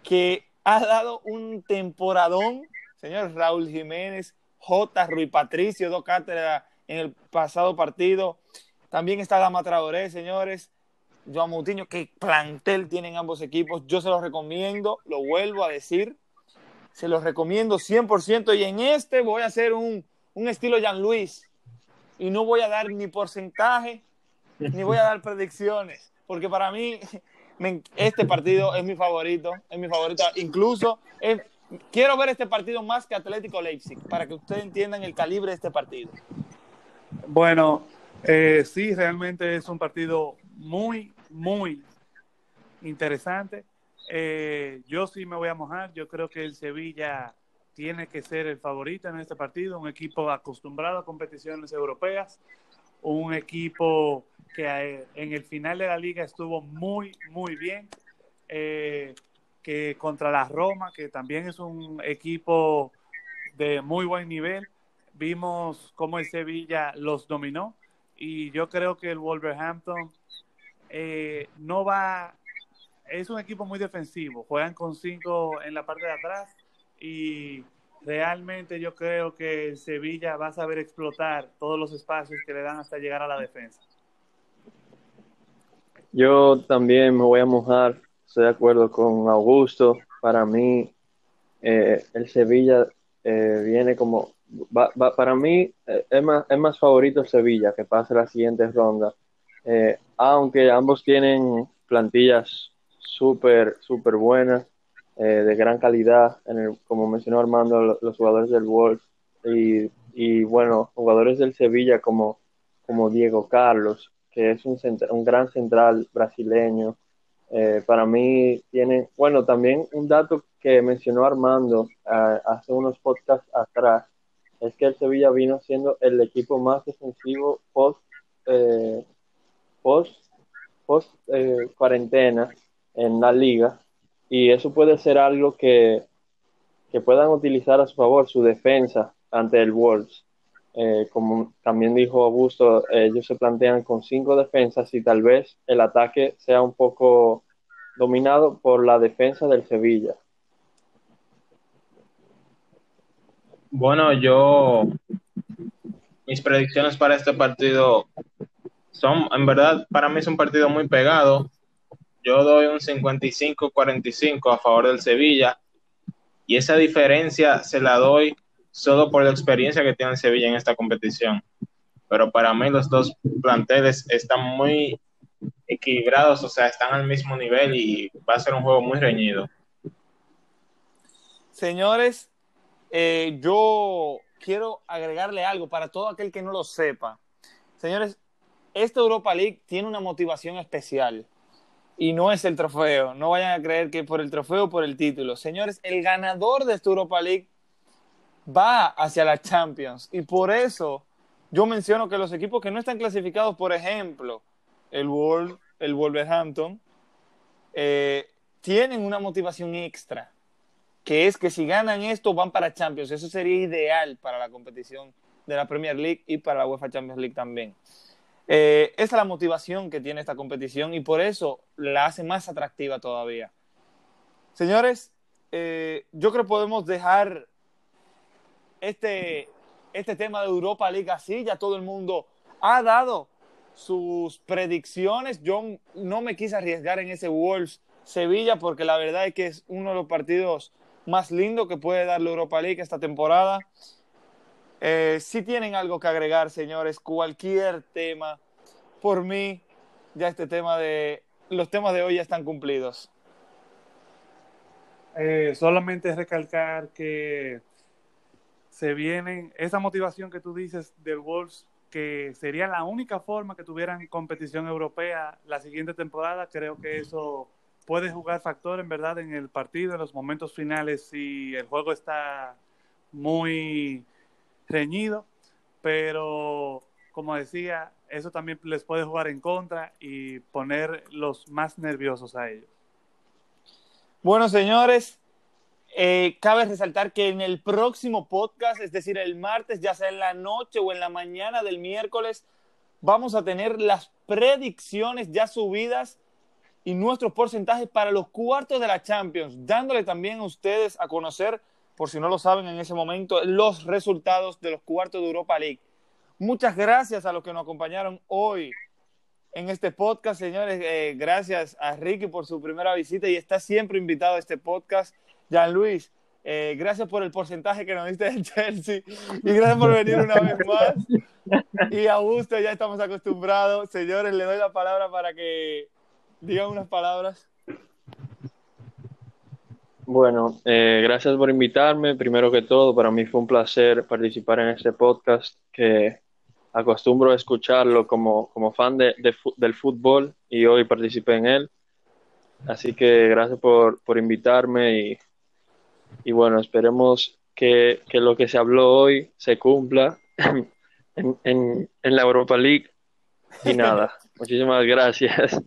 que ha dado un temporadón, señor Raúl Jiménez, J. Rui Patricio, dos cátedras en el pasado partido. También está Dama Traoré, señores. Joan Moutinho, que plantel tienen ambos equipos. Yo se los recomiendo, lo vuelvo a decir. Se los recomiendo 100% y en este voy a hacer un, un estilo Jean Luis y no voy a dar ni porcentaje ni voy a dar predicciones, porque para mí este partido es mi favorito, es mi favorito. Incluso quiero ver este partido más que Atlético Leipzig, para que ustedes entiendan el calibre de este partido. Bueno, eh, sí, realmente es un partido muy, muy interesante. Eh, yo sí me voy a mojar. Yo creo que el Sevilla tiene que ser el favorito en este partido. Un equipo acostumbrado a competiciones europeas. Un equipo que eh, en el final de la liga estuvo muy, muy bien. Eh, que contra la Roma, que también es un equipo de muy buen nivel. Vimos cómo el Sevilla los dominó y yo creo que el Wolverhampton eh, no va, es un equipo muy defensivo, juegan con cinco en la parte de atrás y realmente yo creo que Sevilla va a saber explotar todos los espacios que le dan hasta llegar a la defensa. Yo también me voy a mojar, estoy de acuerdo con Augusto. Para mí, eh, el Sevilla eh, viene como. para mí, eh, es, más, es más favorito el Sevilla que pase la siguiente ronda. aunque ambos tienen plantillas súper, súper buenas, de gran calidad, en el, como mencionó Armando, los, jugadores del Wolf y, y, bueno, jugadores del Sevilla como, como Diego Carlos, que es un, un gran central brasileño. Eh, para mí tiene, bueno, también un dato que mencionó Armando eh, hace unos podcasts atrás, es que el Sevilla vino siendo el equipo más defensivo post, eh, post, post cuarentena en la liga y eso puede ser algo que, que puedan utilizar a su favor, su defensa ante el Wolves. Eh, como también dijo Augusto, ellos se plantean con cinco defensas y tal vez el ataque sea un poco dominado por la defensa del Sevilla. Bueno, yo mis predicciones para este partido son, en verdad, para mí es un partido muy pegado. Yo doy un 55-45 a favor del Sevilla y esa diferencia se la doy solo por la experiencia que tiene Sevilla en esta competición. Pero para mí los dos planteles están muy equilibrados, o sea, están al mismo nivel y va a ser un juego muy reñido. Señores, eh, yo quiero agregarle algo para todo aquel que no lo sepa. Señores, esta Europa League tiene una motivación especial y no es el trofeo. No vayan a creer que por el trofeo o por el título. Señores, el ganador de esta Europa League va hacia la Champions. Y por eso yo menciono que los equipos que no están clasificados, por ejemplo, el, World, el Wolverhampton, eh, tienen una motivación extra, que es que si ganan esto van para Champions. Eso sería ideal para la competición de la Premier League y para la UEFA Champions League también. Eh, esa es la motivación que tiene esta competición y por eso la hace más atractiva todavía. Señores, eh, yo creo que podemos dejar este, este tema de Europa League así, ya todo el mundo ha dado sus predicciones. Yo no me quise arriesgar en ese Wolves Sevilla porque la verdad es que es uno de los partidos más lindo que puede dar la Europa League esta temporada. Eh, si tienen algo que agregar, señores, cualquier tema, por mí, ya este tema de los temas de hoy ya están cumplidos. Eh, solamente recalcar que se vienen esa motivación que tú dices del Wolves, que sería la única forma que tuvieran competición europea la siguiente temporada. Creo que eso puede jugar factor en verdad en el partido, en los momentos finales, si el juego está muy reñido, pero como decía, eso también les puede jugar en contra y poner los más nerviosos a ellos. Bueno, señores, eh, cabe resaltar que en el próximo podcast, es decir, el martes, ya sea en la noche o en la mañana del miércoles, vamos a tener las predicciones ya subidas y nuestros porcentajes para los cuartos de la Champions, dándole también a ustedes a conocer, por si no lo saben en ese momento, los resultados de los cuartos de Europa League. Muchas gracias a los que nos acompañaron hoy en este podcast, señores. Eh, gracias a Ricky por su primera visita y está siempre invitado a este podcast. Jean Luis, eh, gracias por el porcentaje que nos diste del Chelsea y gracias por venir una vez más. Y Augusto, ya estamos acostumbrados. Señores, le doy la palabra para que digan unas palabras. Bueno, eh, gracias por invitarme. Primero que todo, para mí fue un placer participar en este podcast que acostumbro a escucharlo como, como fan de, del fútbol y hoy participé en él. Así que gracias por, por invitarme y, y, bueno, esperemos que, que, lo que se habló hoy se cumpla [CLEARS THROAT] en, en, en la Europa League. Y nada, [LAUGHS] muchísimas gracias.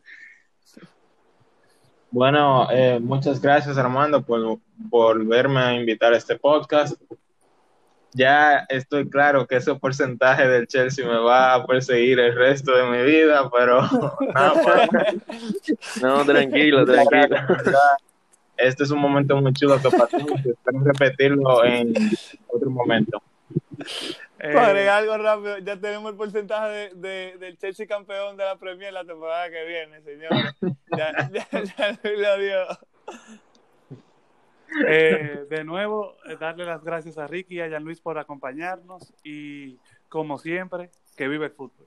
Bueno, eh, muchas gracias Armando por, por verme a invitar a este podcast. Ya estoy claro que ese porcentaje del Chelsea me va a perseguir el resto de mi vida, pero [LAUGHS] nada, No, tranquilo, tranquilo. Este es un momento muy chulo que pasamos. Espero repetirlo en otro momento. Eh, Para algo rápido, ya tenemos el porcentaje de, de, del Chelsea campeón de la Premier la temporada que viene, señores. [LAUGHS] Ya, ya, ya lo dio. Eh, de nuevo, eh, darle las gracias a Ricky y a Jean Luis por acompañarnos y, como siempre, que vive el fútbol.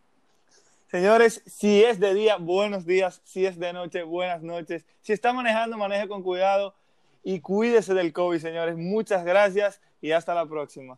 Señores, si es de día, buenos días. Si es de noche, buenas noches. Si está manejando, maneje con cuidado y cuídese del COVID, señores. Muchas gracias y hasta la próxima.